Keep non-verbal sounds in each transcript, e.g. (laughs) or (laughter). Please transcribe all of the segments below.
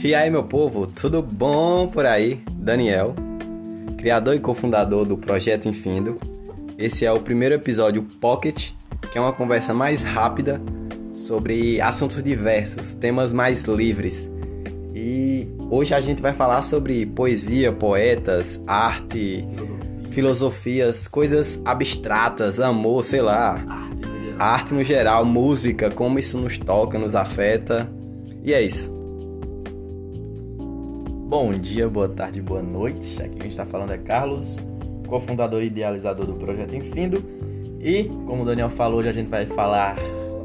E aí, meu povo, tudo bom por aí? Daniel, criador e cofundador do Projeto Infindo. Esse é o primeiro episódio Pocket, que é uma conversa mais rápida sobre assuntos diversos, temas mais livres. E hoje a gente vai falar sobre poesia, poetas, arte, filosofias, coisas abstratas, amor, sei lá. Arte no geral, música, como isso nos toca, nos afeta. E é isso. Bom dia, boa tarde, boa noite. Aqui quem está falando é Carlos, cofundador e idealizador do Projeto Infindo. E, como o Daniel falou, hoje a gente vai falar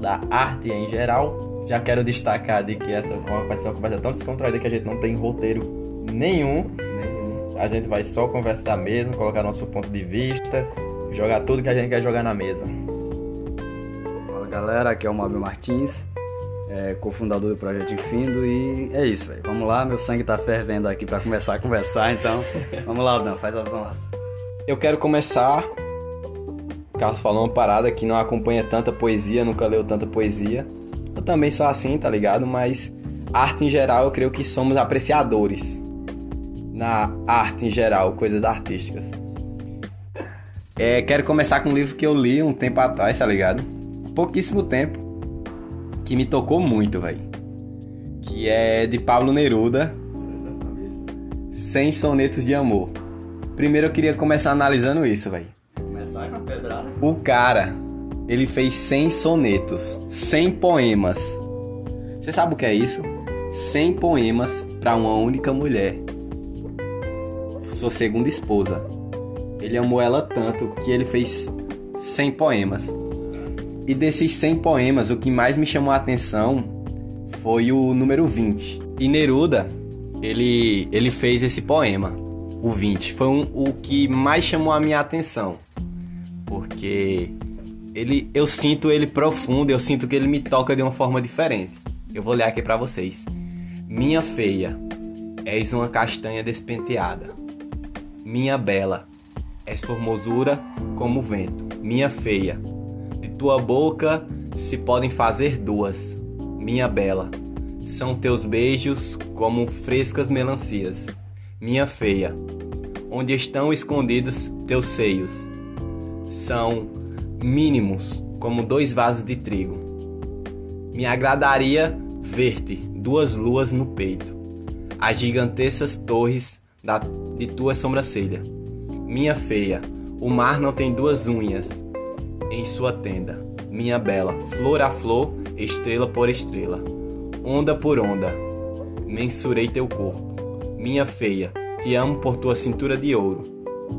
da arte em geral. Já quero destacar de que essa vai ser uma conversa tão descontraída que a gente não tem roteiro nenhum. nenhum. A gente vai só conversar mesmo, colocar nosso ponto de vista, jogar tudo que a gente quer jogar na mesa. Fala galera, aqui é o Mabel Martins é, cofundador do Projeto Infindo e é isso. Vamos lá, meu sangue tá fervendo aqui para começar a conversar, então (laughs) vamos lá, Dan, faz as honras. Eu quero começar. Carlos falou uma parada que não acompanha tanta poesia, nunca leu tanta poesia. Eu também sou assim, tá ligado? Mas arte em geral, eu creio que somos apreciadores na arte em geral, coisas artísticas. É, quero começar com um livro que eu li um tempo atrás, tá ligado? Pouquíssimo tempo que me tocou muito, velho. Que é de Pablo Neruda. Sem sonetos de amor. Primeiro eu queria começar analisando isso, velho. Começar com a pedrada. O cara, ele fez 100 sonetos, 100 poemas. Você sabe o que é isso? 100 poemas para uma única mulher. Sua segunda esposa. Ele amou ela tanto que ele fez 100 poemas. E desses 100 poemas, o que mais me chamou a atenção foi o número 20. E Neruda, ele, ele fez esse poema, o 20. Foi um, o que mais chamou a minha atenção. Porque ele, eu sinto ele profundo, eu sinto que ele me toca de uma forma diferente. Eu vou ler aqui para vocês. Minha feia, és uma castanha despenteada. Minha bela, és formosura como o vento. Minha feia, tua boca se podem fazer duas, minha bela. São teus beijos como frescas melancias, minha feia. Onde estão escondidos teus seios? São mínimos como dois vasos de trigo. Me agradaria ver-te duas luas no peito, as gigantescas torres da, de tua sobrancelha. Minha feia, o mar não tem duas unhas, em sua tenda, minha bela, flor a flor, estrela por estrela, onda por onda, mensurei teu corpo. Minha feia, te amo por tua cintura de ouro.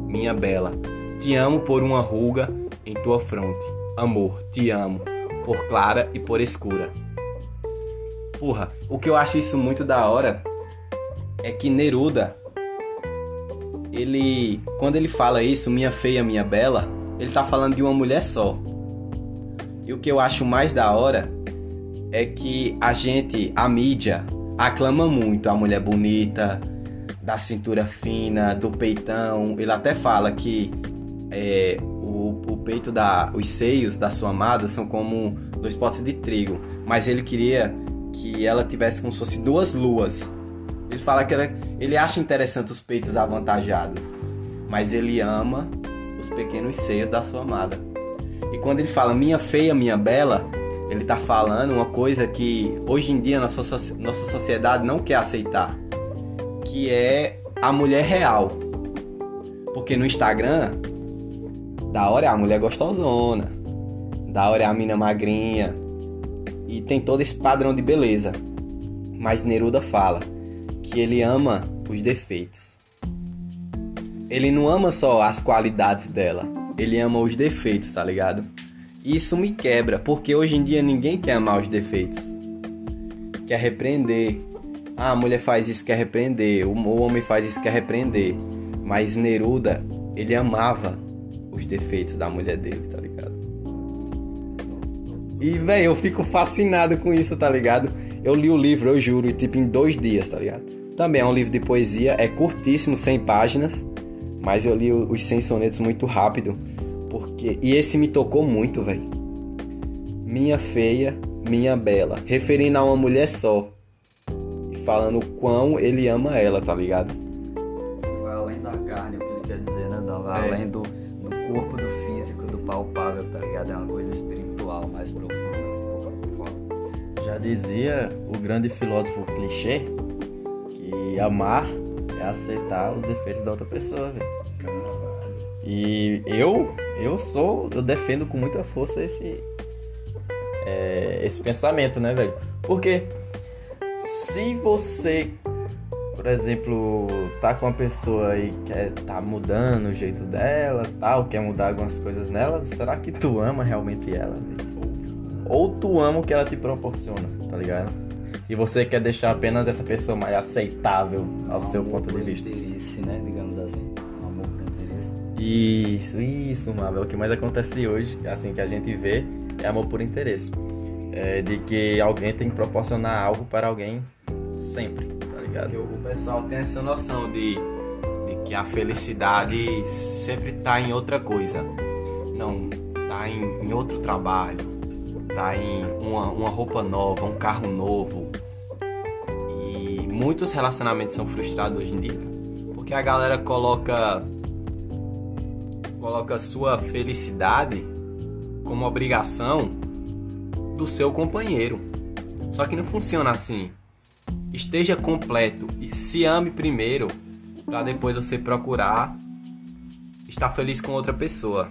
Minha bela, te amo por uma ruga em tua fronte. Amor, te amo, por clara e por escura. Porra, o que eu acho isso muito da hora é que Neruda, ele, quando ele fala isso, minha feia, minha bela, ele tá falando de uma mulher só. E o que eu acho mais da hora é que a gente, a mídia, aclama muito a mulher bonita, da cintura fina, do peitão. Ele até fala que é, o, o peito da. os seios da sua amada são como dois potes de trigo. Mas ele queria que ela tivesse como se fosse duas luas. Ele fala que ela, ele acha interessante os peitos avantajados. Mas ele ama os pequenos seios da sua amada. E quando ele fala minha feia, minha bela, ele está falando uma coisa que hoje em dia nossa, nossa sociedade não quer aceitar, que é a mulher real. Porque no Instagram, da hora é a mulher gostosona, da hora é a mina magrinha, e tem todo esse padrão de beleza. Mas Neruda fala que ele ama os defeitos ele não ama só as qualidades dela, ele ama os defeitos, tá ligado? Isso me quebra, porque hoje em dia ninguém quer amar os defeitos. Quer repreender. Ah, a mulher faz isso, quer repreender. O homem faz isso, quer repreender. Mas Neruda, ele amava os defeitos da mulher dele, tá ligado? E, velho, eu fico fascinado com isso, tá ligado? Eu li o livro, eu juro, tipo em dois dias, tá ligado? Também é um livro de poesia, é curtíssimo, 100 páginas. Mas eu li os 100 sonetos muito rápido, porque e esse me tocou muito, velho. Minha feia, minha bela, referindo a uma mulher só. falando o quão ele ama ela, tá ligado? Vai além da carne, o que ele quer dizer, né? Vai É. além do, do corpo, do físico, do palpável, tá ligado? É uma coisa espiritual, mais profunda. Já dizia o grande filósofo clichê que amar aceitar os defeitos da outra pessoa, velho. E eu, eu sou, eu defendo com muita força esse é, esse pensamento, né, velho? Porque se você, por exemplo, tá com uma pessoa e quer tá mudando o jeito dela, tal, quer mudar algumas coisas nela, será que tu ama realmente ela, velho? Ou tu ama o que ela te proporciona, tá ligado? E você quer deixar apenas essa pessoa mais aceitável ao seu Amor ponto de vista. interesse, né? Digamos assim. Amor por interesse. Isso, isso, Mabel. O que mais acontece hoje, assim, que a gente vê, é amor por interesse. É de que alguém tem que proporcionar algo para alguém sempre, tá ligado? Porque o pessoal tem essa noção de, de que a felicidade sempre tá em outra coisa. Não, tá em, em outro trabalho, tá em uma, uma roupa nova, um carro novo. E muitos relacionamentos são frustrados hoje em dia. Porque a galera coloca coloca sua felicidade como obrigação do seu companheiro. Só que não funciona assim esteja completo e se ame primeiro para depois você procurar estar feliz com outra pessoa.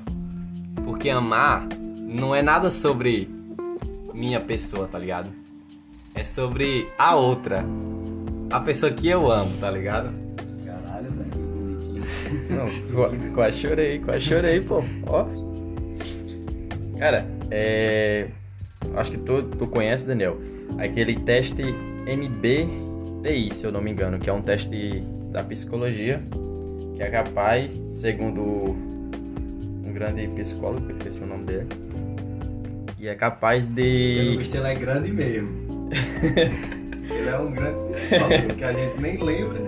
Porque amar não é nada sobre minha pessoa, tá ligado? É sobre a outra. A pessoa que eu amo, tá ligado? Caralho, velho, que bonitinho. (laughs) Não, qua- quase chorei, quase chorei, pô. Ó. Cara, é. Acho que tu, tu conhece, Daniel. Aquele teste MBTI, se eu não me engano, que é um teste da psicologia, que é capaz, segundo um grande psicólogo, esqueci o nome dele, e é capaz de. visto, ele é grande mesmo. (laughs) ele é um grande psicólogo que a gente nem lembra.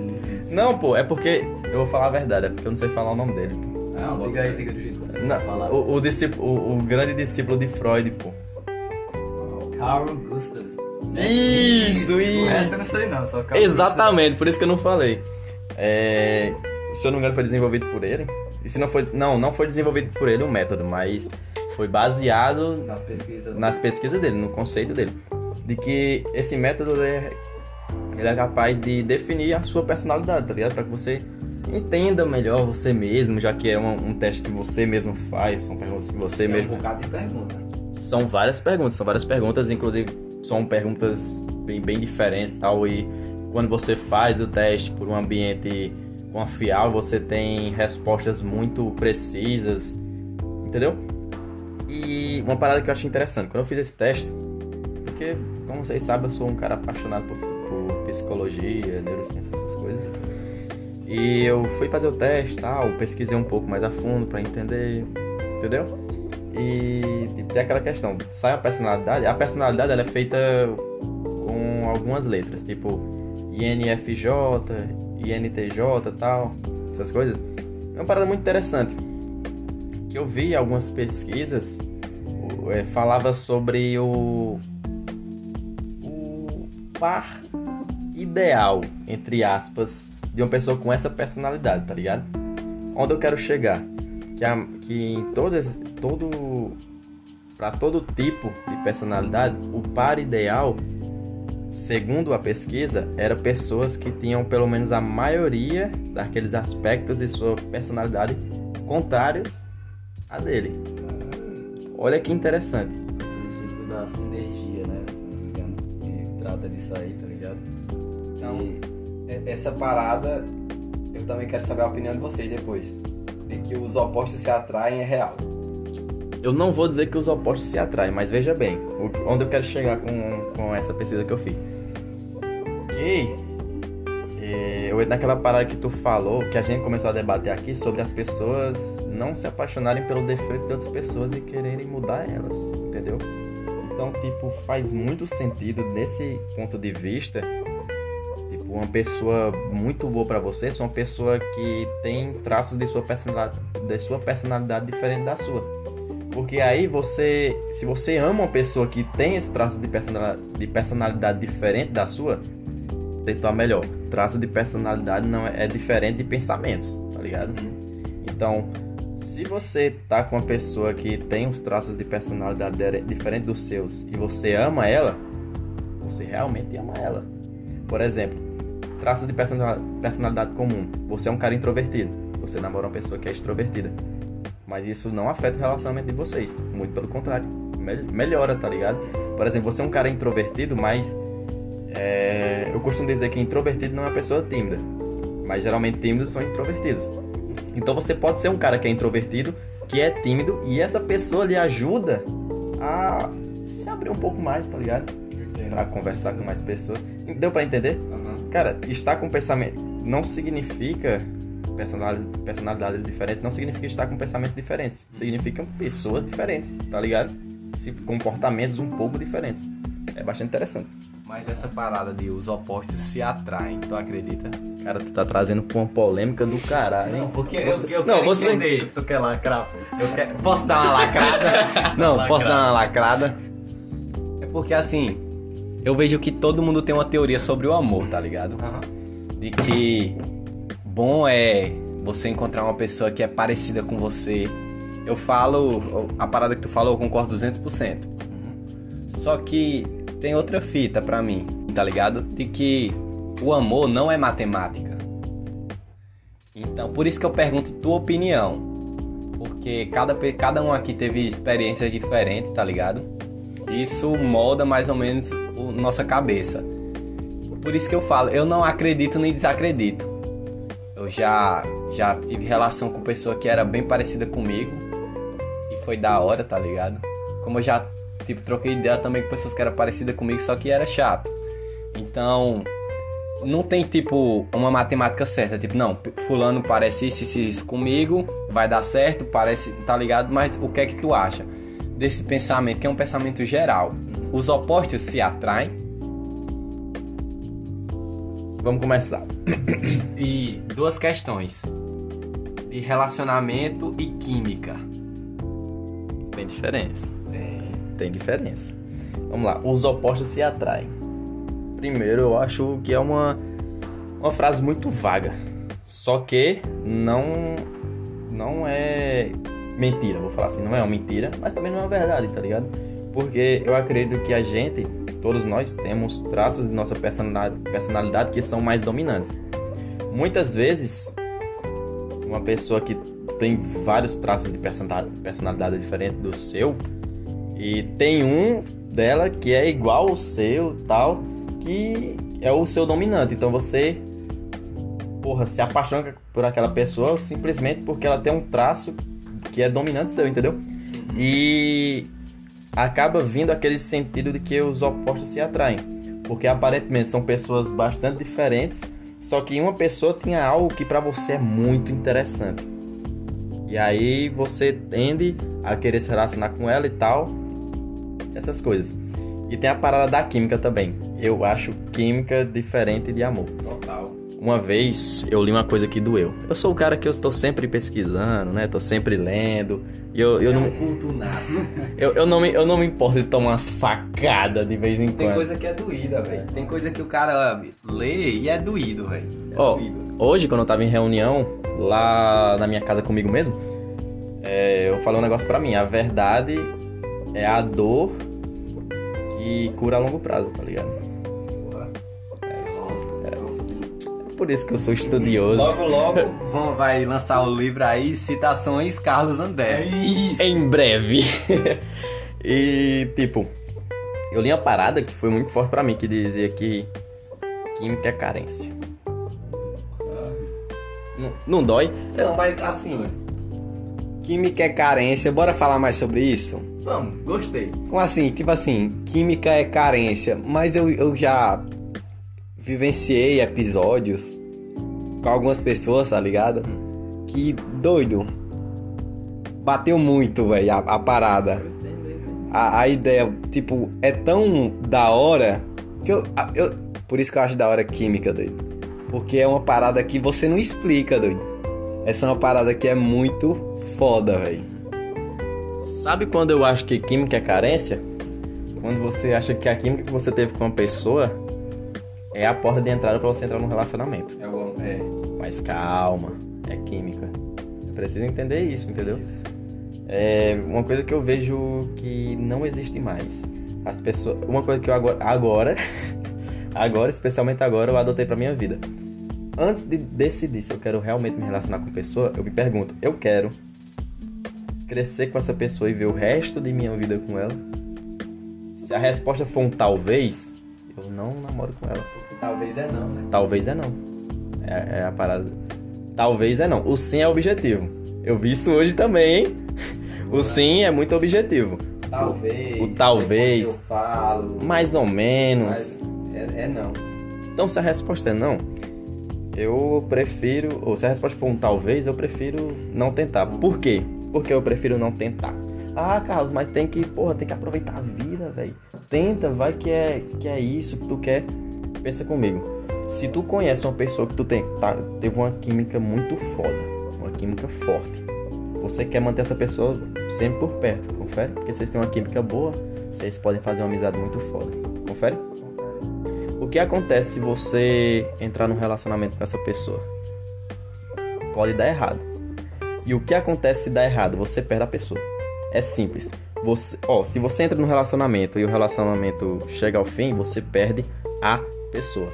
Não, pô, é porque. Eu vou falar a verdade, é porque eu não sei falar o nome dele, pô. Não, diga aí, diga do jeito que você Não, falar. o, o, discípulo- o- o grande discípulo de Freud, pô. Carl Gustav. Isso, O isso. resto eu não sei não, só Carl Exatamente, por isso que eu não falei. É, se eu não me engano, foi desenvolvido por ele. E se não foi. Não, não foi desenvolvido por ele o método, mas foi baseado Nas pesquisas. nas pesquisas dele, no conceito dele. De que esse método é, ele é capaz de definir a sua personalidade, tá ligado? Pra que você entenda melhor você mesmo, já que é um, um teste que você mesmo faz, são perguntas que você Tem mesmo um bocado de pergunta. são várias perguntas, são várias perguntas, inclusive são perguntas bem, bem diferentes tal. E quando você faz o teste por um ambiente confiável, você tem respostas muito precisas, entendeu? E uma parada que eu achei interessante, quando eu fiz esse teste, porque, como vocês sabem, eu sou um cara apaixonado por, por psicologia, neurociência, essas coisas. E eu fui fazer o teste tal, pesquisei um pouco mais a fundo pra entender, entendeu? E tipo, tem aquela questão, sai a personalidade, a personalidade ela é feita com algumas letras, tipo INFJ, INTJ tal, essas coisas. É uma parada muito interessante. Que eu vi algumas pesquisas é, falava sobre o, o par ideal, entre aspas, de uma pessoa com essa personalidade, tá ligado? Onde eu quero chegar? Que, a, que em todas, todo, para todo tipo de personalidade, o par ideal, segundo a pesquisa, era pessoas que tinham pelo menos a maioria daqueles aspectos de sua personalidade contrários a dele. Olha que interessante. O princípio da sinergia, né? Se não me engano, que trata disso aí, tá ligado? Então, E- Essa parada, eu também quero saber a opinião de vocês depois. De que os opostos se atraem é real. Eu não vou dizer que os opostos se atraem, mas veja bem, onde eu quero chegar com, com essa pesquisa que eu fiz. Eh, eu naquela parada que tu falou, que a gente começou a debater aqui sobre as pessoas não se apaixonarem pelo defeito de outras pessoas e quererem mudar elas, entendeu? Então, tipo, faz muito sentido nesse ponto de vista. Tipo, uma pessoa muito boa pra você, é uma pessoa que tem traços de sua personalidade, de sua personalidade diferente da sua. Porque aí você, se você ama uma pessoa que tem esse traço de personalidade, de personalidade diferente da sua, conceituar melhor. Traço de personalidade não é, é diferente de pensamentos, tá ligado? Então, se você tá com uma pessoa que tem uns traços de personalidade de- diferente dos seus e você ama ela, você realmente ama ela. Por exemplo, traços de persona- personalidade comum. Você é um cara introvertido. Você namora uma pessoa que é extrovertida. Mas isso não afeta o relacionamento de vocês. Muito pelo contrário. Mel- melhora, tá ligado? Por exemplo, você é um cara introvertido, mas. É, eu costumo dizer que introvertido não é uma pessoa tímida. Mas geralmente tímidos são introvertidos. Então você pode ser um cara que é introvertido, que é tímido, e essa pessoa lhe ajuda a se abrir um pouco mais, tá ligado? Pra conversar com mais pessoas. Deu pra entender? Cara, estar com pensamento não significa personalidades, personalidades diferentes, não significa estar com pensamentos diferentes. Significam pessoas diferentes, tá ligado? Se, comportamentos um pouco diferentes. É bastante interessante. Mas essa parada de os opostos se atraem, tu acredita? Cara, tu tá trazendo pra uma polêmica do caralho, hein? Porque Você- eu, eu não, quero você- entender. Tu quer lacrar, pô? Eu quero- Posso dar uma lacrada? (laughs) Não, posso dar uma lacrada? É porque assim, eu vejo que todo mundo tem uma teoria sobre o amor, tá ligado? De que bom é você encontrar uma pessoa que é parecida com você. Eu falo, a parada que tu falou, eu concordo 200%. Só que tem outra fita pra mim, tá ligado? De que o amor não é matemática. Então, por isso que eu pergunto tua opinião. Porque cada, cada um aqui teve experiências diferentes, tá ligado? Isso molda mais ou menos o nossa cabeça. Por isso que eu falo, eu não acredito nem desacredito. Eu já já tive relação com pessoa que era bem parecida comigo e foi da hora, tá ligado? Como eu já tipo troquei ideia também com pessoas que eram parecidas comigo, só que era chato. Então, não tem tipo uma matemática certa, tipo, não, fulano parece isso, isso, isso comigo, vai dar certo, parece, tá ligado? Mas o que é que tu acha desse pensamento, que é um pensamento geral? Os opostos se atraem Vamos começar. e duas questões de relacionamento e química. Tem diferença. Tem diferença. Vamos lá. Os opostos se atraem. Primeiro, eu acho que é uma, uma frase muito vaga. Só que não, não é mentira, vou falar assim. Não é uma mentira, mas também não é uma verdade, tá ligado? Porque eu acredito que a gente, todos nós, temos traços de nossa personalidade, que são mais dominantes. Muitas vezes, uma pessoa que tem vários traços de personalidade diferente do seu, e tem um dela que é igual ao seu, tal, que é o seu dominante. Então você, porra, se apaixona por aquela pessoa simplesmente porque ela tem um traço que é dominante seu, entendeu? E acaba vindo aquele sentido de que os opostos se atraem. Porque aparentemente são pessoas bastante diferentes, só que uma pessoa tinha algo que pra você é muito interessante. E aí você tende a querer se relacionar com ela e tal, essas coisas. E tem a parada da química também. Eu acho química diferente de amor. Total. Uma vez eu li uma coisa que doeu. Eu sou o cara que eu estou sempre pesquisando, né? Tô sempre lendo. E eu, eu, é não, culto nato. (laughs) eu, eu, não me, eu não me importo de tomar umas facadas de vez em Tem quando. coisa que é doída, velho. Tem coisa que o cara lê e é doído, velho. É Ó, doído. hoje, quando eu tava em reunião, lá na minha casa comigo mesmo, é, eu falei um negócio pra mim. A verdade é a dor que cura a longo prazo, tá ligado? É por isso que eu sou estudioso. Logo, logo vão- vai lançar o livro aí, Citações Carlos André. Isso. em breve. (laughs) e, tipo, eu li uma parada que foi muito forte pra mim, que dizia que química é carência. Não, não dói? Não, mas assim, química é carência. Bora falar mais sobre isso? Vamos, gostei. Como assim? Tipo assim, química é carência. Mas eu, eu já vivenciei episódios com algumas pessoas, tá ligado? Que doido. Bateu muito, velho, a, a parada. A, a ideia, tipo, é tão da hora que eu, eu. Por isso que eu acho da hora química, doido. Porque é uma parada que você não explica, doido. Essa é uma parada que é muito foda, velho. Sabe quando eu acho que química é carência? Quando você acha que a química que você teve com uma pessoa é a porta de entrada para você entrar num relacionamento. É, o- é. Mas calma, é química. Você precisa entender isso, entendeu? É uma coisa que eu vejo que não existe mais. As pessoas, uma coisa que eu agora, agora, (laughs) agora, especialmente agora, eu adotei pra minha vida. Antes de decidir se eu quero realmente me relacionar com a pessoa, eu me pergunto, eu quero crescer com essa pessoa e ver o resto de minha vida com ela? Se a resposta for um talvez, eu não namoro com ela. Talvez é não, né? Talvez é não. É, é a parada. Talvez é não. O sim é objetivo. Eu vi isso hoje também, hein? O sim é muito objetivo. Talvez. O talvez. Eu falo. Mais ou menos. Mas é, é não. Então, se a resposta é não, eu prefiro. Ou se a resposta for um talvez, eu prefiro não tentar. Por quê? Porque eu prefiro não tentar. Ah, Carlos, mas tem que, porra, tem que aproveitar a vida, velho. Tenta, vai que é, que é isso que tu quer. Pensa comigo. Se tu conhece uma pessoa que tu tem, tá, teve uma química muito foda, uma química forte. Você quer manter essa pessoa sempre por perto, confere? Porque vocês têm uma química boa, vocês podem fazer uma amizade muito foda. Confere? O que acontece se você entrar num relacionamento com essa pessoa? Pode dar errado. E o que acontece se dar errado? Você perde a pessoa. É simples. Você, ó, se você entra num relacionamento e o relacionamento chega ao fim, você perde a pessoa.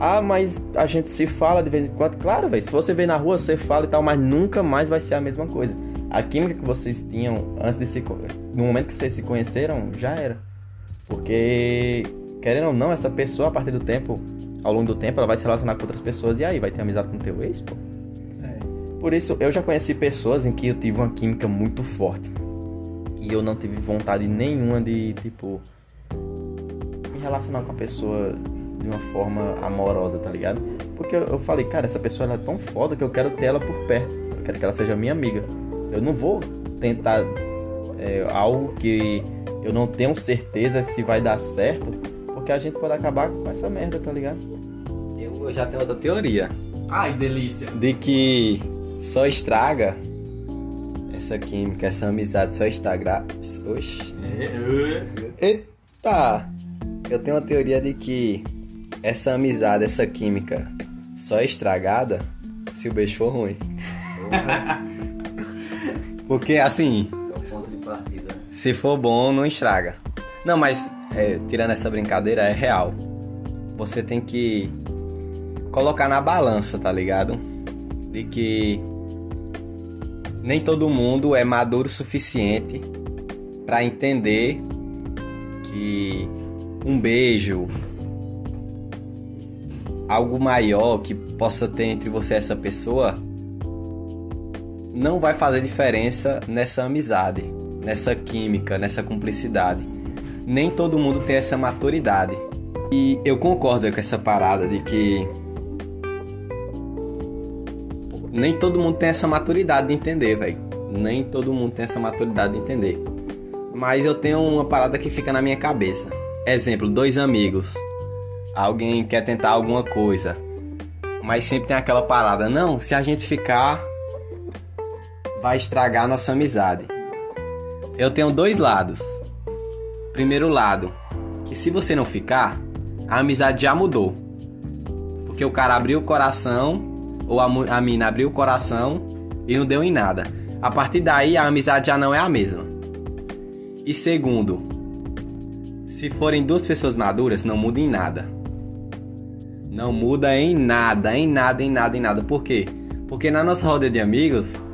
Ah, mas a gente se fala de vez em quando. Claro, velho. Se você vê na rua, você fala e tal, mas nunca mais vai ser a mesma coisa. A química que vocês tinham antes de se. No momento que vocês se conheceram, já era. Porque, querendo ou não, essa pessoa, a partir do tempo, ao longo do tempo, ela vai se relacionar com outras pessoas e aí vai ter amizade com o teu ex, pô. Por isso, eu já conheci pessoas em que eu tive uma química muito forte. E eu não tive vontade nenhuma de, tipo, me relacionar com a pessoa de uma forma amorosa, tá ligado? Porque eu, eu falei, cara, essa pessoa ela é tão foda que eu quero ter ela por perto. Eu quero que ela seja minha amiga. Eu não vou tentar é, algo que eu não tenho certeza se vai dar certo, porque a gente pode acabar com essa merda, tá ligado? Eu eu já tenho outra teoria. Ai, delícia. De que só estraga essa química, essa amizade só estraga. Oxi. Eita! Eu tenho uma teoria de que essa amizade, essa química só é estragada se o beijo for ruim. Porque assim, É o ponto de partida. se for bom, não estraga. Não, mas é, tirando essa brincadeira, é real. Você tem que colocar na balança, tá ligado? De que nem todo mundo é maduro o suficiente pra entender que um beijo, algo maior que possa ter entre você e essa pessoa, não vai fazer diferença nessa amizade, nessa química, nessa cumplicidade. Nem todo mundo tem essa maturidade. E eu concordo com essa parada de que nem todo mundo tem essa maturidade de entender, velho. Nem todo mundo tem essa maturidade de entender. Mas eu tenho uma parada que fica na minha cabeça. Exemplo, dois amigos. Alguém quer tentar alguma coisa. Mas sempre tem aquela parada, não, se a gente ficar vai estragar nossa amizade. Eu tenho dois lados. Primeiro lado, que se você não ficar, a amizade já mudou. Porque o cara abriu o coração, ou a, a mina abriu o coração e não deu em nada. A partir daí, a amizade já não é a mesma. E segundo, se forem duas pessoas maduras, não muda em nada. Não muda em nada, em nada, em nada, em nada. Por quê? Porque na nossa roda de amigos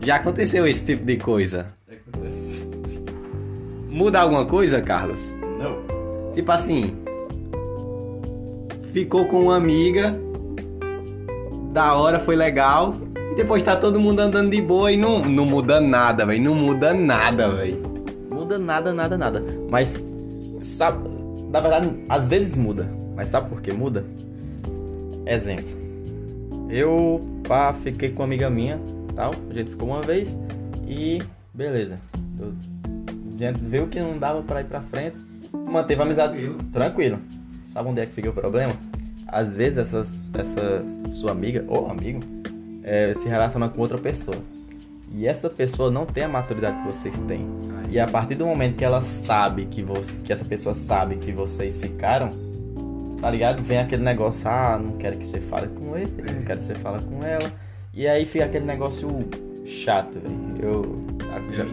já aconteceu esse tipo de coisa. Acontece. Muda alguma coisa, Carlos? Não. Tipo assim, ficou com uma amiga, da hora, foi legal, e depois tá todo mundo andando de boa e não, não muda nada, velho. Não muda nada, velho. Muda nada, nada, nada. Mas, sabe, na verdade, às vezes muda. Mas sabe por que muda? Exemplo. Eu, pá, fiquei com uma amiga minha, tal. A gente ficou uma vez e beleza. Eu, a gente viu que não dava pra ir pra frente, manteve a amizade Tranquilo. tranquilo. Sabe onde é que fica o problema? Às vezes essa, essa sua amiga ou amigo é, se relaciona com outra pessoa. E essa pessoa não tem a maturidade que vocês têm. E a partir do momento que ela sabe que, você, que essa pessoa sabe que vocês ficaram, tá ligado? Vem aquele negócio, ah, não quero que você fale com ele, não quero que você fale com ela. E aí fica aquele negócio chato, velho. Eu, já,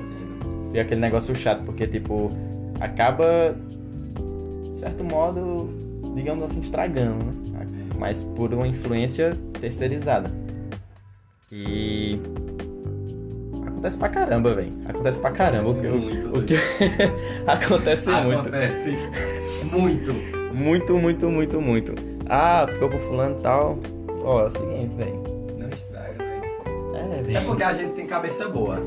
fica aquele negócio chato, porque, tipo, acaba, de certo modo, digamos assim, estragando, né? Mas por uma influência terceirizada. E. Acontece pra caramba, velho. Acontece pra caramba. Acontece o que, muito, o que... (laughs) Acontece muito. Acontece muito. Muito, muito, muito, muito. Ah, ficou com fulano e tal. Ó, é o seguinte, velho. Não estraga, velho. É, É velho. porque a gente tem cabeça boa.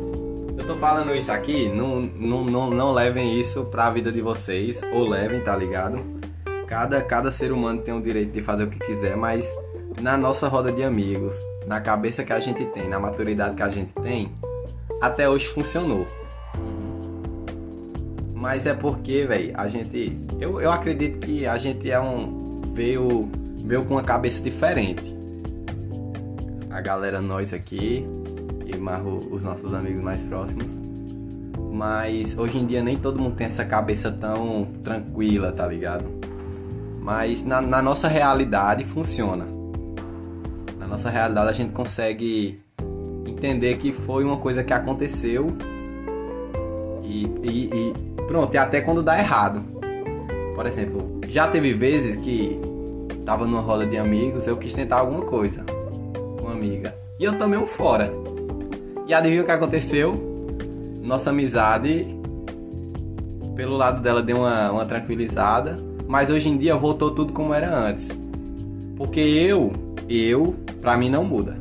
Eu tô falando isso aqui, não, não, não, não levem isso pra vida de vocês, ou levem, tá ligado? Cada, cada ser humano tem o direito de fazer o que quiser, mas na nossa roda de amigos, na cabeça que a gente tem, na maturidade que a gente tem, até hoje funcionou. Mas é porque, velho, a gente. Eu, eu acredito que a gente é um. Veio, veio com uma cabeça diferente. A galera, nós aqui, e mais o- os nossos amigos mais próximos. Mas hoje em dia nem todo mundo tem essa cabeça tão tranquila, tá ligado? Mas na, na nossa realidade funciona. Na nossa realidade a gente consegue entender que foi uma coisa que aconteceu e, e, e pronto, e até quando dá errado. Por exemplo, já teve vezes que tava numa roda de amigos, eu quis tentar alguma coisa com uma amiga. E eu tomei um fora. E adivinha o que aconteceu? Nossa amizade, pelo lado dela, deu uma, uma tranquilizada. Mas hoje em dia voltou tudo como era antes. Porque eu, eu, pra mim não muda.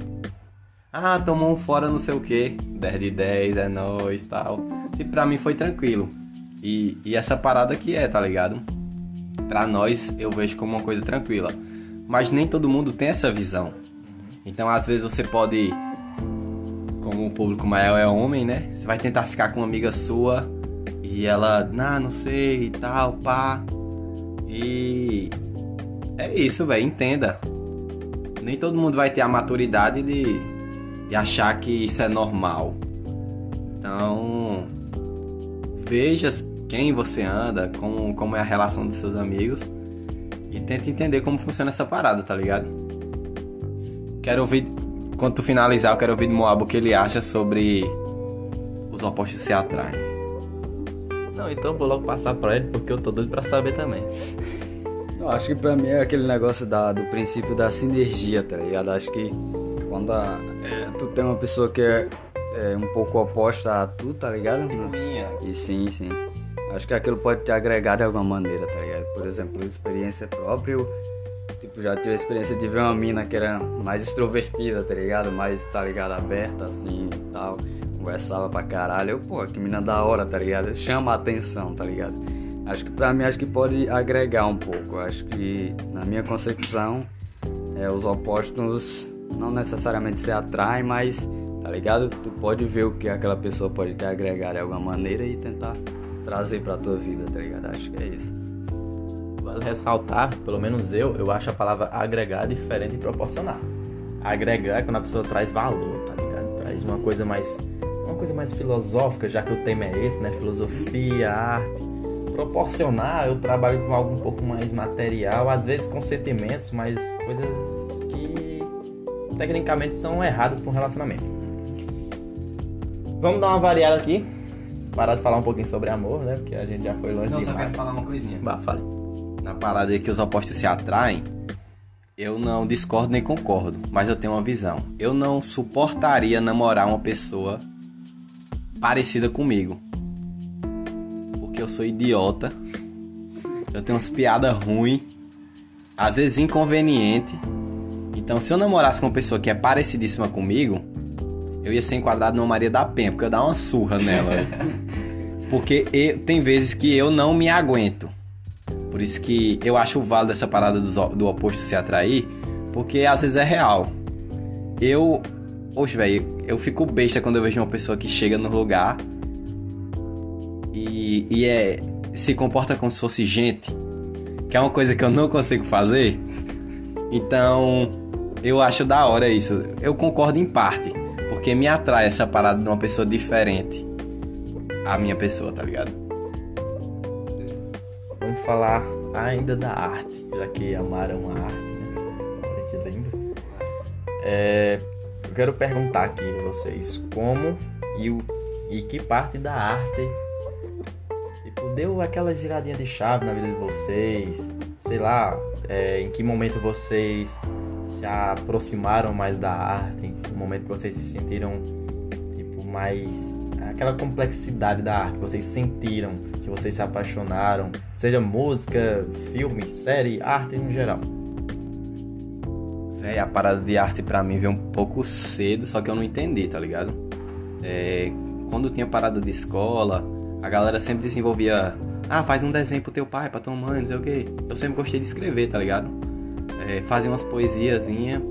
Ah, tomou um fora não sei o que. 10 de 10, é nóis tal. Tipo, pra mim foi tranquilo. E, e essa parada que é, tá ligado? Pra nós eu vejo como uma coisa tranquila. Mas nem todo mundo tem essa visão. Então às vezes você pode. Como o público maior é homem, né? Você vai tentar ficar com uma amiga sua e ela, ah, não sei e tal, pá. E. É isso, velho, entenda. Nem todo mundo vai ter a maturidade de, de achar que isso é normal. Então. Veja quem você anda, como, como é a relação dos seus amigos. E tenta entender como funciona essa parada, tá ligado? Quero ouvir. Quando tu finalizar, eu quero ouvir do Moab o que ele acha sobre os opostos se atraem. Não, então vou logo passar pra ele, porque eu tô doido pra saber também. Eu acho que pra mim é aquele negócio da, do princípio da sinergia, tá ligado? Acho que quando a- é, tu tem uma pessoa que é, é um pouco oposta a tu, tá ligado? E sim, sim. Acho que aquilo pode te agregar de alguma maneira, tá ligado? Por exemplo, experiência própria, eu tipo, já tive a experiência de ver uma mina que era mais extrovertida, tá ligado? Mais, tá ligado, aberta assim e tal. Conversava pra caralho. Eu, pô, que mina da hora, tá ligado? Chama a atenção, tá ligado? Acho que pra mim, acho que pode agregar um pouco. Acho que, na minha concepção, é, os opostos não necessariamente se atraem, mas, tá ligado? Tu pode ver o que aquela pessoa pode te agregar de alguma maneira e tentar trazer pra tua vida, tá ligado? Acho que é isso. Vale ressaltar, pelo menos eu, eu acho a palavra agregar diferente de proporcionar. Agregar é quando a pessoa traz valor, tá ligado? Traz uma coisa mais. Uma coisa mais filosófica, já que o tema é esse, né? Filosofia, arte. Proporcionar, eu trabalho com algo um pouco mais material, às vezes com sentimentos, mas coisas que tecnicamente são erradas para um relacionamento. Vamos dar uma variada aqui. Parar de falar um pouquinho sobre amor, né? Porque a gente já foi longe Não, só demais. quero falar uma coisinha. Bah, fale. Na parada aí que os opostos se atraem, eu não discordo nem concordo, mas eu tenho uma visão. Eu não suportaria namorar uma pessoa parecida comigo. Porque eu sou idiota. Eu tenho umas piadas ruins, às vezes inconveniente. Então, se eu namorasse com uma pessoa que é parecidíssima comigo, eu ia ser enquadrado numa Maria da Penha, porque eu ia dar uma surra nela. (laughs) porque eu- tem vezes que eu não me aguento. Por isso que eu acho válido essa parada dos o- do, oposto se atrair, porque às vezes é real. Eu. Oxe, velho, eu fico besta quando eu vejo uma pessoa que chega no lugar e, e é, se comporta como se fosse gente, que é uma coisa que eu não consigo fazer. Então, eu acho da hora isso. Eu concordo em parte, porque me atrai essa parada de uma pessoa diferente. A minha pessoa, tá ligado? Vamos falar ainda da arte, já que amaram a arte, né? Olha que lindo. É, quero perguntar aqui a vocês como e, o, e que parte da arte tipo, deu aquela giradinha de chave na vida de vocês, sei lá, é, em que momento vocês se aproximaram mais da arte, momento que vocês se sentiram tipo mais aquela complexidade da arte que vocês sentiram, que vocês se apaixonaram, seja música, filme, série, arte no geral. Véi, a parada de arte pra mim veio um pouco cedo, só que eu não entendi, tá ligado? É, quando tinha parada de escola, a galera sempre desenvolvia. Ah, faz um desenho pro teu pai, pra tua mãe, não sei o quê. Eu sempre gostei de escrever, tá ligado? É, fazia umas poesiazinhas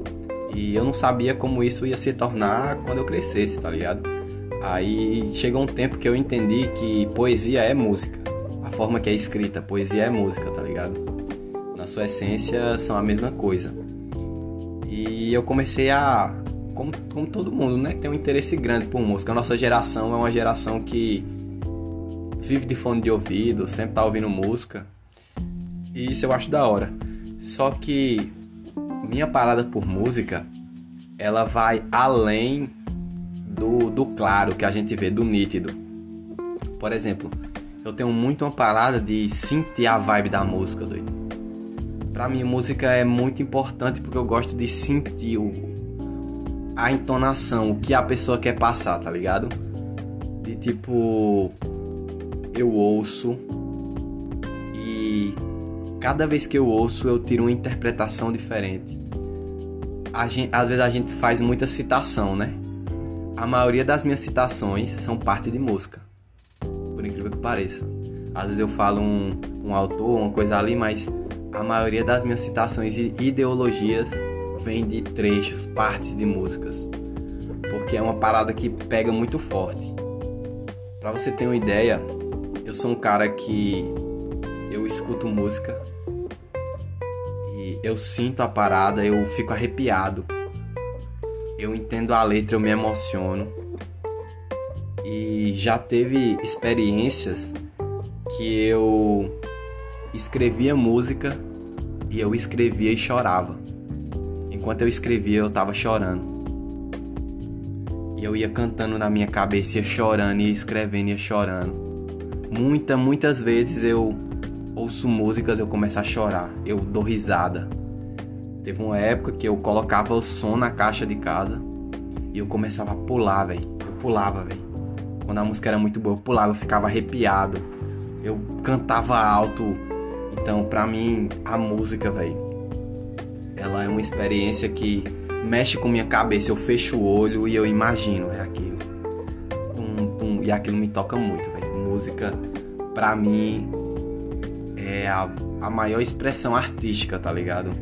e eu não sabia como isso ia se tornar quando eu crescesse, tá ligado? Aí chegou um tempo que eu entendi que poesia é música. A forma que é escrita, poesia é música, tá ligado? Na sua essência são a mesma coisa. E eu comecei a, como, como todo mundo, né, tem um interesse grande por música. A nossa geração é uma geração que vive de fone de ouvido, sempre tá ouvindo música. E isso eu acho da hora. Só que minha parada por música, ela vai além do, do claro que a gente vê, do nítido. Por exemplo, eu tenho muito uma parada de sentir a vibe da música, doido. Pra mim, música é muito importante porque eu gosto de sentir o, a entonação, o que a pessoa quer passar, tá ligado? De tipo, eu ouço e cada vez que eu ouço eu tiro uma interpretação diferente. Gente, às vezes a gente faz muita citação, né? A maioria das minhas citações são parte de música, por incrível que pareça. Às vezes eu falo um, um autor, uma coisa ali, mas a maioria das minhas citações e ideologias vem de trechos, partes de músicas, porque é uma parada que pega muito forte. Para você ter uma ideia, eu sou um cara que eu escuto música e eu sinto a parada, eu fico arrepiado eu entendo a letra, eu me emociono. E já teve experiências que eu escrevia música e eu escrevia e chorava. Enquanto eu escrevia, eu tava chorando. E eu ia cantando na minha cabeça, ia chorando, ia escrevendo, ia chorando. Muitas, muitas vezes eu ouço músicas, eu começo a chorar, eu dou risada. Teve uma época que eu colocava o som na caixa de casa e eu começava a pular, velho. Eu pulava, velho. Quando a música era muito boa, eu pulava, eu ficava arrepiado. Eu cantava alto. Então, pra mim, a música, velho, ela é uma experiência que mexe com minha cabeça. Eu fecho o olho e eu imagino, é aquilo. Pum, pum, e aquilo me toca muito, velho. Música, pra mim, é a, a maior expressão artística, tá ligado?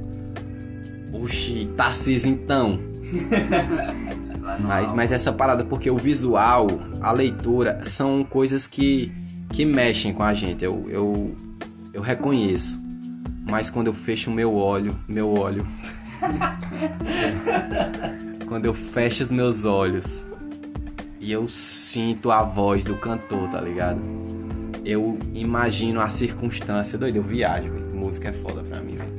Oxi, Tarcísio então. (laughs) mas, mas essa parada, porque o visual, a leitura, são coisas que, que mexem com a gente. Eu, eu, eu reconheço. Mas quando eu fecho o meu olho, meu olho. (laughs) quando eu fecho os meus olhos e eu sinto a voz do cantor, tá ligado? Eu imagino a circunstância. Doido, eu viajo, véio. Música é foda pra mim, velho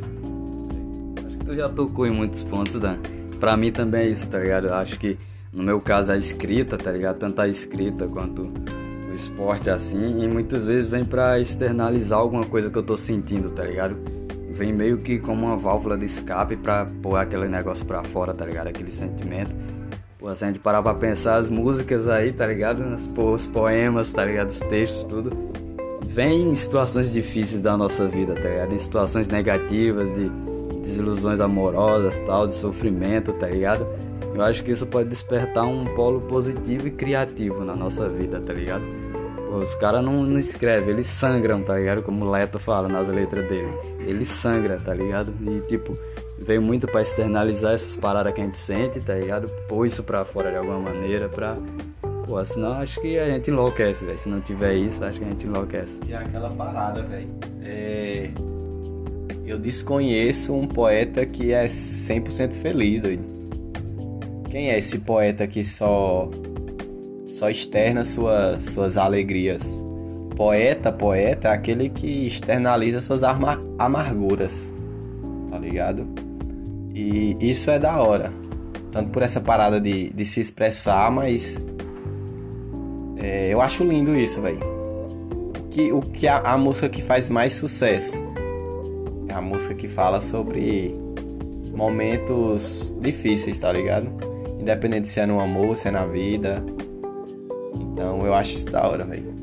tu já tocou em muitos pontos, Dan. Pra mim também é isso, tá ligado? Eu acho que no meu caso a escrita, tá ligado? Tanto a escrita quanto esporte assim, e muitas vezes vem pra externalizar alguma coisa que eu tô sentindo, tá ligado? Vem meio que como uma válvula de escape pra pôr aquele negócio pra fora, tá ligado? Aquele sentimento. Pô, se a gente parar pra pensar as músicas aí, tá ligado? Os poemas, tá ligado? Os textos, tudo. Vem em situações difíceis da nossa vida, tá ligado? Em situações negativas, de desilusões amorosas, tal, de sofrimento, tá ligado? Eu acho que isso pode despertar um polo positivo e criativo na nossa vida, tá ligado? Os caras não, não escrevem, eles sangram, tá ligado? Como o Leto fala nas letras dele. Ele sangra, tá ligado? E tipo, veio muito para externalizar essas paradas que a gente sente, tá ligado? Pôr isso pra fora de alguma maneira, pra. Pô, senão acho que a gente enlouquece, velho. Se não tiver isso, acho que a gente enlouquece. E é aquela parada, velho. É eu desconheço um poeta que é 100% feliz, doido. Quem é esse poeta que só só externa suas suas alegrias? poeta, poeta é aquele que externaliza suas amarguras, tá ligado? E isso é da hora. Tanto por essa parada de, de se expressar, mas é, eu acho lindo isso, velho. Que, o que a, a música que faz mais sucesso é a música que fala sobre momentos difíceis, tá ligado? Independente se é no amor, se é na vida. Então eu acho isso da hora, velho.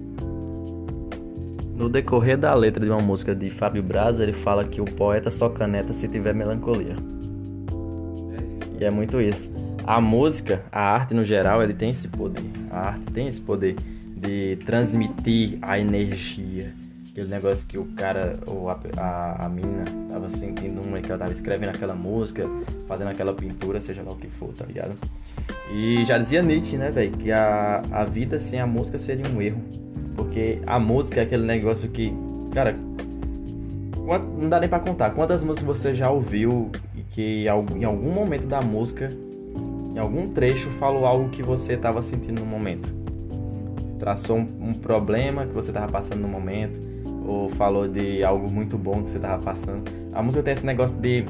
No decorrer da letra de uma música de Fábio Braz, ele fala que o poeta só caneta se tiver melancolia. É e é muito isso. A música, a arte no geral, ele tem esse poder. A arte tem esse poder de transmitir a energia. Aquele negócio que o cara ou a, a, a mina tava sentindo uma que ela tava escrevendo aquela música, fazendo aquela pintura, seja lá o que for, tá ligado? E já dizia Nietzsche, né, velho, que a, a vida sem a música seria um erro. Porque a música é aquele negócio que, cara, não dá nem pra contar. Quantas músicas você já ouviu e que em algum momento da música, em algum trecho, falou algo que você estava sentindo no momento? Traçou um, um problema que você estava passando no momento, ou falou de algo muito bom que você estava passando. A música tem esse negócio de.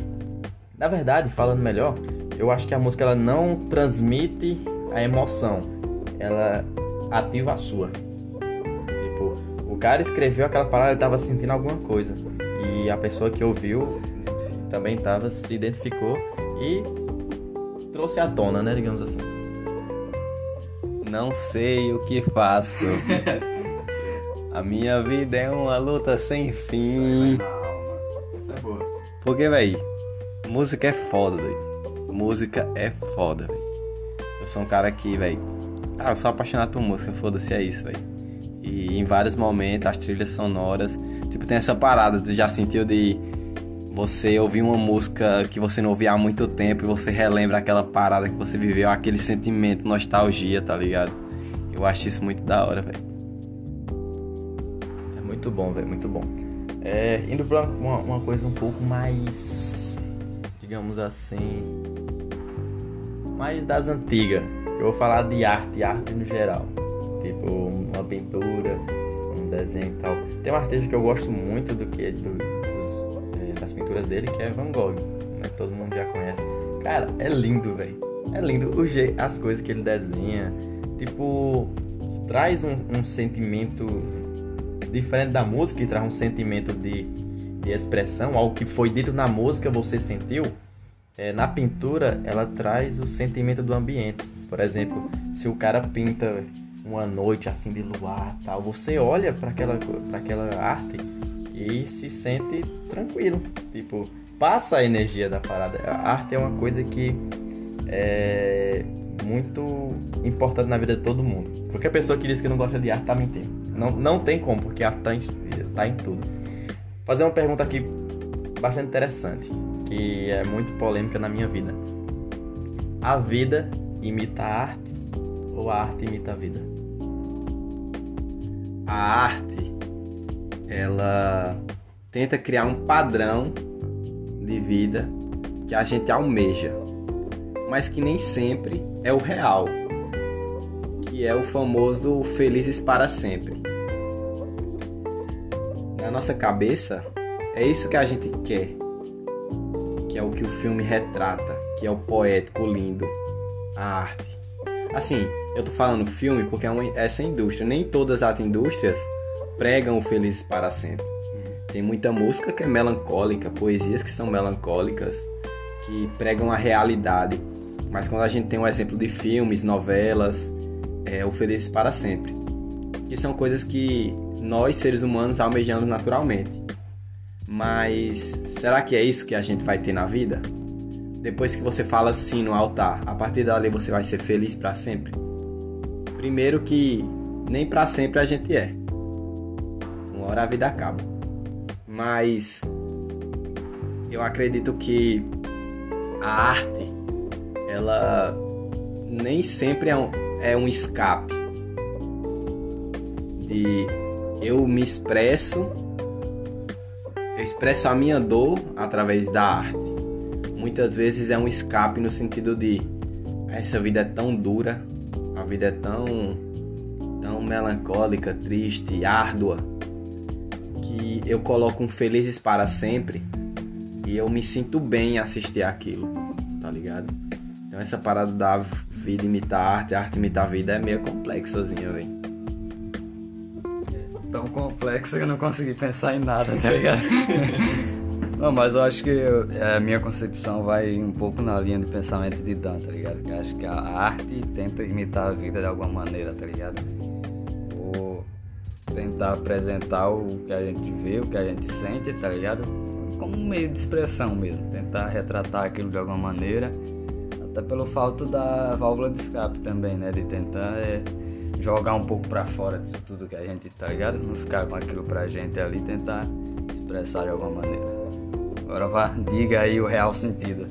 Na verdade, falando melhor, eu acho que a música ela não transmite a emoção, ela ativa a sua cara escreveu aquela palavra, ele tava sentindo alguma coisa. E a pessoa que ouviu também tava, se identificou e trouxe à tona, né, digamos assim. Não sei o que faço. (laughs) a minha vida é uma luta sem fim. Essa é boa. Porque, véi, música é foda, véi. Música é foda, véi. Eu sou um cara que, véi. Ah, eu sou apaixonado por música, foda-se, é isso, véi. E em vários momentos as trilhas sonoras, tipo, tem essa parada, tu já sentiu de você ouvir uma música que você não ouvia há muito tempo e você relembra aquela parada que você viveu, aquele sentimento, nostalgia, tá ligado? Eu acho isso muito da hora, velho. Muito bom, velho, muito bom. É, indo pra uma, uma coisa um pouco mais, digamos assim, mais das antigas. Eu vou falar de arte, arte no geral tipo uma pintura, um desenho e tal. Tem um artista que eu gosto muito do que do, dos, é, das pinturas dele, que é Van Gogh, né? Todo mundo já conhece. Cara, é lindo, velho. É lindo o jeito, as coisas que ele desenha. Tipo, traz um, um sentimento diferente da música, que traz um sentimento de, de expressão, algo que foi dito na música, você sentiu. É, na pintura, ela traz o sentimento do ambiente. Por exemplo, se o cara pinta uma noite assim de luar tal, você olha para aquela, aquela arte e se sente tranquilo. Tipo, passa a energia da parada. A arte é uma coisa que é muito importante na vida de todo mundo. Qualquer pessoa que diz que não gosta de arte tá mentindo. Não, não tem como, porque a tá em, tá em tudo. Fazer uma pergunta aqui bastante interessante, que é muito polêmica na minha vida. A vida imita a arte ou a arte imita a vida? a arte ela tenta criar um padrão de vida que a gente almeja, mas que nem sempre é o real, que é o famoso felizes para sempre. Na nossa cabeça, é isso que a gente quer, que é o que o filme retrata, que é o poético lindo, a arte. Assim, eu tô falando filme porque é uma, essa indústria. Nem todas as indústrias pregam o felizes para sempre. Tem muita música que é melancólica, poesias que são melancólicas, que pregam a realidade. Mas quando a gente tem um exemplo de filmes, novelas, é o felizes para sempre. Que são coisas que nós, seres humanos, almejamos naturalmente. Mas será que é isso que a gente vai ter na vida? Depois que você fala sim no altar, a partir dali você vai ser feliz para sempre? Primeiro que nem para sempre a gente é. Uma hora a vida acaba. Mas eu acredito que a arte ela nem sempre é um, é um escape de eu me expresso eu expresso a minha dor através da arte muitas vezes é um escape no sentido de essa vida é tão dura a vida é tão, tão melancólica, triste, árdua, que eu coloco um felizes para sempre e eu me sinto bem em assistir aquilo, tá ligado? Então essa parada da vida imitar a arte, a arte imitar a vida é meio complexazinha, velho. Tão complexa que eu não consegui pensar em nada, tá (laughs) ligado? (laughs) Não, mas eu acho que eu, a minha concepção vai um pouco na linha de pensamento de Dan, tá ligado? Eu acho que a arte tenta imitar a vida de alguma maneira, tá ligado? Ou tentar apresentar o que a gente vê, o que a gente sente, tá ligado? Como um meio de expressão mesmo. Tentar retratar aquilo de alguma maneira. Até pelo fato da válvula de escape também, né? De tentar é, jogar um pouco pra fora disso tudo que a gente, tá ligado? Não ficar com aquilo pra gente ali, tentar expressar de alguma maneira. Agora vá, (laughs) diga aí o real sentido.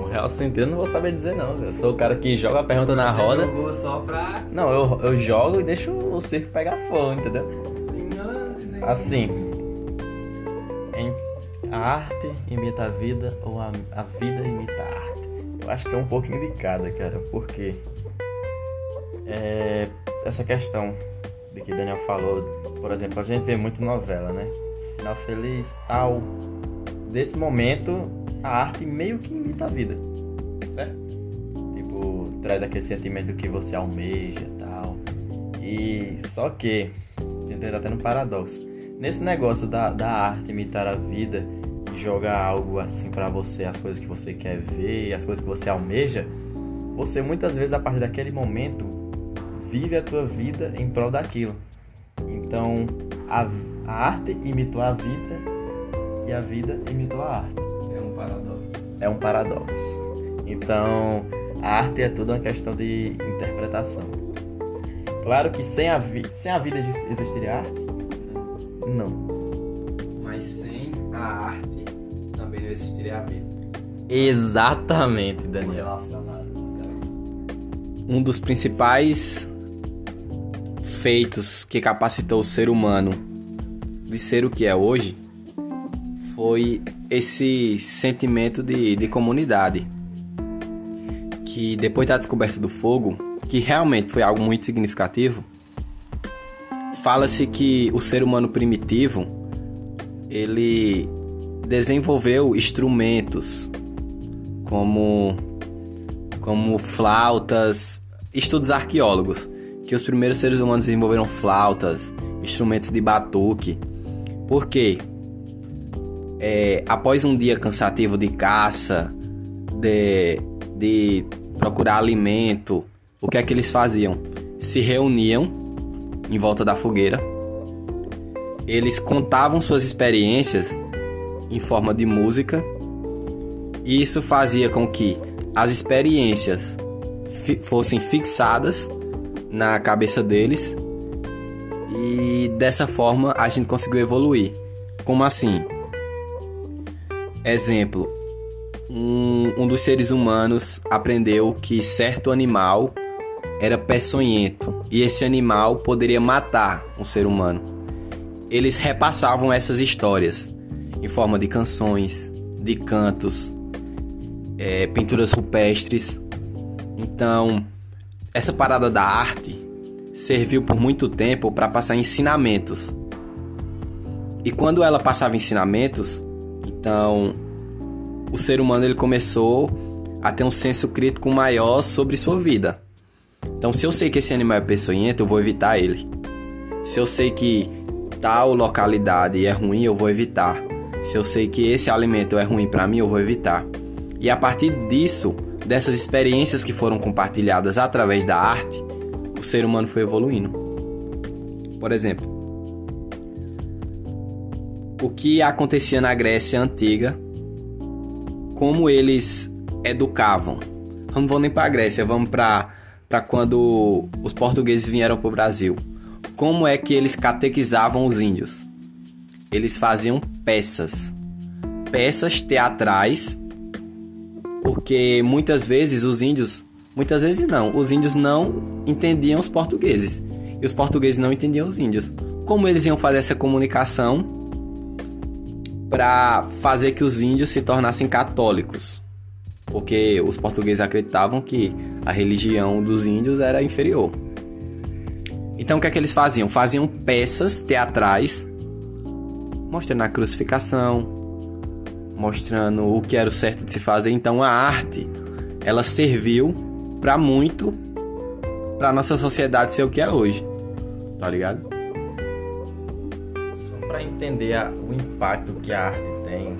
Um real sentido eu não vou saber dizer não. Eu sou o cara que joga a pergunta na Você roda. jogou só pra. Não, eu, eu jogo e deixo o circo pegar fogo, entendeu? Assim, em, a arte imita a vida ou a, a vida imita a arte? Acho que é um pouco indicada, cara, porque é, essa questão de que Daniel falou, por exemplo, a gente vê muito novela, né? Final feliz, tal. Desse momento, a arte meio que imita a vida, certo? Tipo, traz aquele sentimento do que você almeja tal. E só que, a gente tá tendo um paradoxo. Nesse negócio da, da arte imitar a vida jogar algo assim pra você, as coisas que você quer ver, as coisas que você almeja, você muitas vezes a partir daquele momento vive a tua vida em prol daquilo. Então, a, a arte imitou a vida e a vida imitou a arte. É um paradoxo. É um paradoxo. Então, a arte é tudo uma questão de interpretação. Claro que sem a, vi sem a vida existiria arte? Não. Mas sem a arte a vida. Exatamente, Daniel. Cara. Um dos principais feitos que capacitou o ser humano de ser o que é hoje foi esse sentimento de, de comunidade. Que depois da descoberta do fogo, que realmente foi algo muito significativo, fala-se que o ser humano primitivo ele desenvolveu instrumentos como como flautas, estudos arqueólogos, que os primeiros seres humanos desenvolveram flautas, instrumentos de batuque. Por quê? É, após um dia cansativo de caça, de, de procurar alimento, o que é que eles faziam? Se reuniam em volta da fogueira, eles contavam suas experiências em forma de música, e isso fazia com que as experiências fi fossem fixadas na cabeça deles e dessa forma a gente conseguiu evoluir. Como assim? Exemplo: um, um dos seres humanos aprendeu que certo animal era peçonhento e esse animal poderia matar um ser humano. Eles repassavam essas histórias em forma de canções, de cantos, é, pinturas rupestres. Então, essa parada da arte serviu por muito tempo para passar ensinamentos. E quando ela passava ensinamentos, então o ser humano ele começou a ter um senso crítico maior sobre sua vida. Então, se eu sei que esse animal é peçonhento, eu vou evitar ele. Se eu sei que tal localidade é ruim, eu vou evitar. Se eu sei que esse alimento é ruim para mim, eu vou evitar. E a partir disso, dessas experiências que foram compartilhadas através da arte, o ser humano foi evoluindo. Por exemplo, o que acontecia na Grécia antiga, como eles educavam. Não vou nem para a Grécia, vamos para quando os portugueses vieram para o Brasil. Como é que eles catequizavam os índios? Eles faziam peças, peças teatrais porque muitas vezes os índios, muitas vezes não, os índios não entendiam os portugueses e os portugueses não entendiam os índios. Como eles iam fazer essa comunicação para fazer que os índios se tornassem católicos? Porque os portugueses acreditavam que a religião dos índios era inferior. Então o que é que eles faziam? Faziam peças teatrais mostrando a crucificação, mostrando o que era o certo de se fazer. Então a arte, ela serviu para muito para nossa sociedade ser o que é hoje. Tá ligado? Só para entender a, o impacto que a arte tem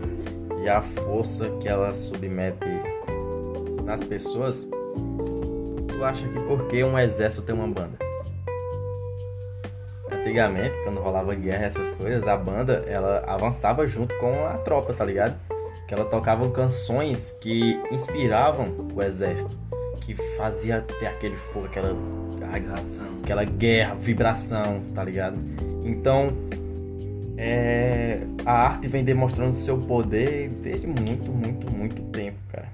e a força que ela submete nas pessoas, tu acha que por que um exército tem uma banda? Antigamente, quando rolava guerra, essas coisas, a banda ela avançava junto com a tropa, tá ligado? Que ela tocava canções que inspiravam o exército, que fazia ter aquele fogo, aquela vibração, aquela guerra, vibração, tá ligado? Então, é, a arte vem demonstrando seu poder desde muito, muito, muito tempo, cara.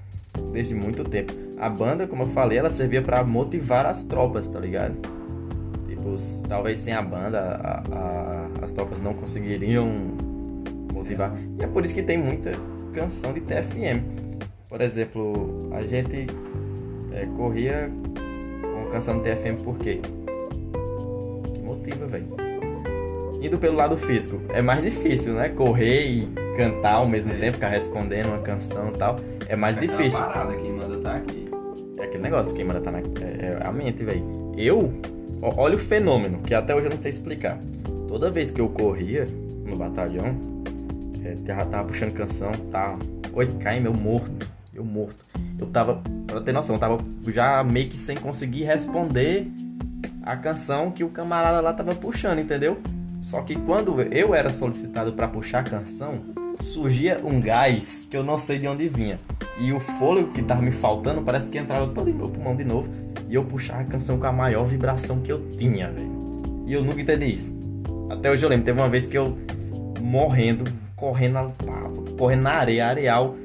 Desde muito tempo. A banda, como eu falei, ela servia para motivar as tropas, tá ligado? Talvez sem a banda a, a, as tropas não conseguiriam motivar. E é por isso que tem muita canção de TFM. Por exemplo, a gente é, corria com canção de TFM por quê? Que motiva, velho indo pelo lado físico, é mais difícil, né? Correr e cantar ao mesmo é. tempo, ficar respondendo uma canção e tal, é mais difícil. Parada, quem manda tá aqui. É aquele negócio, quem manda tá na é, é a mente, velho. Eu, olha o fenômeno, que até hoje eu não sei explicar. Toda vez que eu corria no batalhão, é, tava, puxando canção, tá? Oi, cai meu morto, eu morto. Eu tava, pra ter noção, eu tava já meio que sem conseguir responder a canção que o camarada lá tava puxando, entendeu? Só que quando eu era solicitado para puxar a canção, surgia um gás que eu não sei de onde vinha. E o fôlego que tava me faltando parece que entrava todo em meu pulmão de novo. E eu puxava a canção com a maior vibração que eu tinha, velho. E eu nunca entendi isso. Até hoje eu lembro, teve uma vez que eu morrendo, correndo, correndo na areia, areal,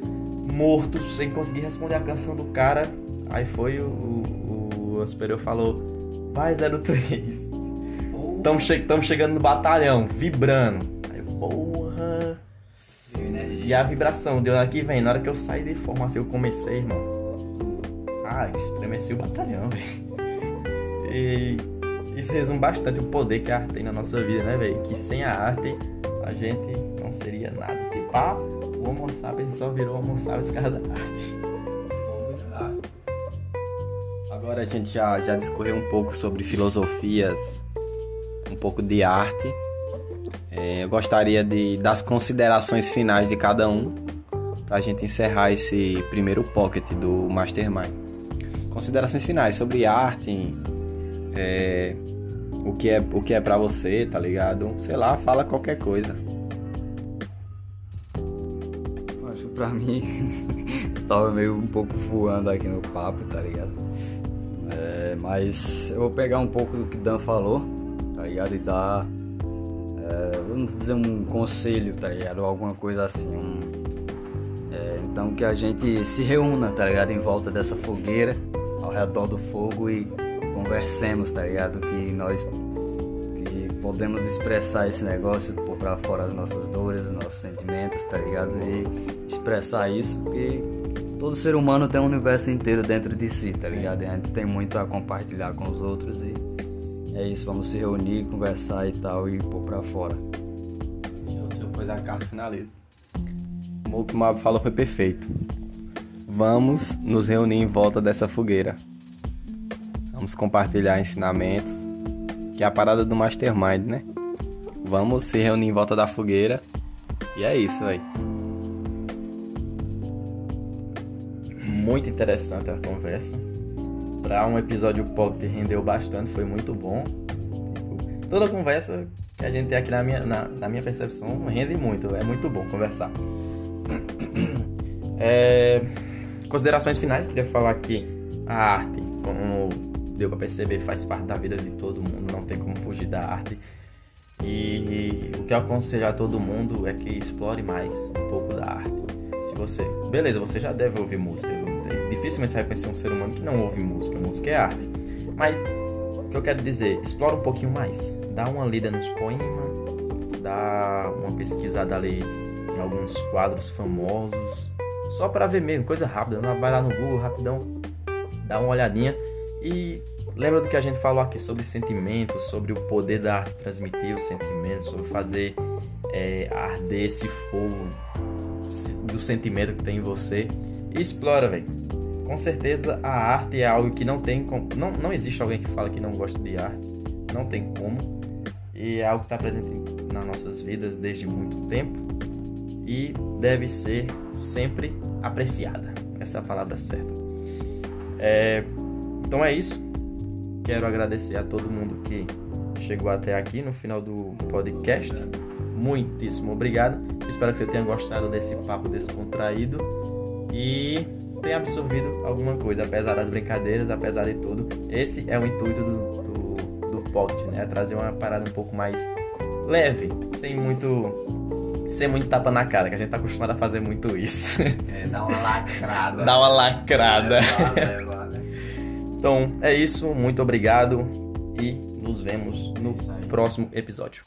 morto, sem conseguir responder a canção do cara. Aí foi o, o, o superior falou, vai 03. Estamos che chegando no batalhão, vibrando. Aí, porra. E a vibração deu aqui vem. Na hora que eu saí de formação, eu comecei, irmão. Ah, estremeci o batalhão, (laughs) velho. E isso resume bastante o poder que a arte tem na nossa vida, né, velho? Que sem a arte a gente não seria nada. Se pá, o Homo sapiens só virou Homo sapiens por causa da arte. Agora a gente já, já discorreu um pouco sobre filosofias um pouco de arte. É, eu gostaria de das considerações finais de cada um para a gente encerrar esse primeiro pocket do Mastermind. Considerações finais sobre arte, é, o que é o que é para você, tá ligado? Sei lá, fala qualquer coisa. Acho pra mim (laughs) tava meio um pouco voando aqui no papo, tá ligado? É, mas eu vou pegar um pouco do que Dan falou tá ligado? E dar, é, vamos dizer, um conselho, tá ligado? Alguma coisa assim. Um, é, então que a gente se reúna, tá ligado? Em volta dessa fogueira, ao redor do fogo e conversemos, tá ligado? Que nós que podemos expressar esse negócio, pôr pra fora as nossas dores, os nossos sentimentos, tá ligado? E expressar isso, porque todo ser humano tem um universo inteiro dentro de si, tá ligado? E a gente tem muito a compartilhar com os outros e é isso, vamos se reunir, conversar e tal e pôr pra fora. Depois a carta finaliza. O que o Mab falou foi perfeito. Vamos nos reunir em volta dessa fogueira. Vamos compartilhar ensinamentos, que é a parada do Mastermind, né? Vamos se reunir em volta da fogueira. E é isso, velho. Muito interessante a conversa para um episódio pocket rendeu bastante, foi muito bom. Tipo, toda conversa que a gente tem aqui na minha, na, na minha percepção rende muito, é muito bom conversar. (clears throat) É, considerações finais, queria falar que a arte, como deu para perceber, faz parte da vida de todo mundo, não tem como fugir da arte. E o que eu aconselho a todo mundo é que explore mais um pouco da arte. Se você, beleza, você já deve ouvir música, dificilmente você vai conhecer um ser humano que não ouve música. Música é arte. Mas o que eu quero dizer, explora um pouquinho mais. Dá uma lida nos poemas, dá uma pesquisada ali em alguns quadros famosos, só para ver mesmo, coisa rápida. Vai lá no Google rapidão, dá uma olhadinha E lembra do que a gente falou aqui sobre sentimentos, sobre o poder da arte transmitir os sentimentos, sobre fazer é, arder esse fogo do sentimento que tem em você. Explora, velho. Com certeza a arte é algo que não tem como. Não, não existe alguém que fala que não gosta de arte. Não tem como. E é algo que está presente nas nossas vidas desde muito tempo. E deve ser sempre apreciada. Essa é a palavra certa. É, então é isso. Quero agradecer a todo mundo que chegou até aqui no final do podcast. Muitíssimo obrigado. Espero que você tenha gostado desse papo descontraído e tenha absorvido alguma coisa, apesar das brincadeiras, apesar de tudo. Esse é o intuito do, do, do pocket, né? Trazer uma parada um pouco mais leve, sem muito sem muito tapa na cara, que a gente tá acostumado a fazer muito isso. É, dá uma lacrada. (laughs) Dá uma lacrada. É, vale, Então é isso, muito obrigado e nos vemos no aí. próximo episódio.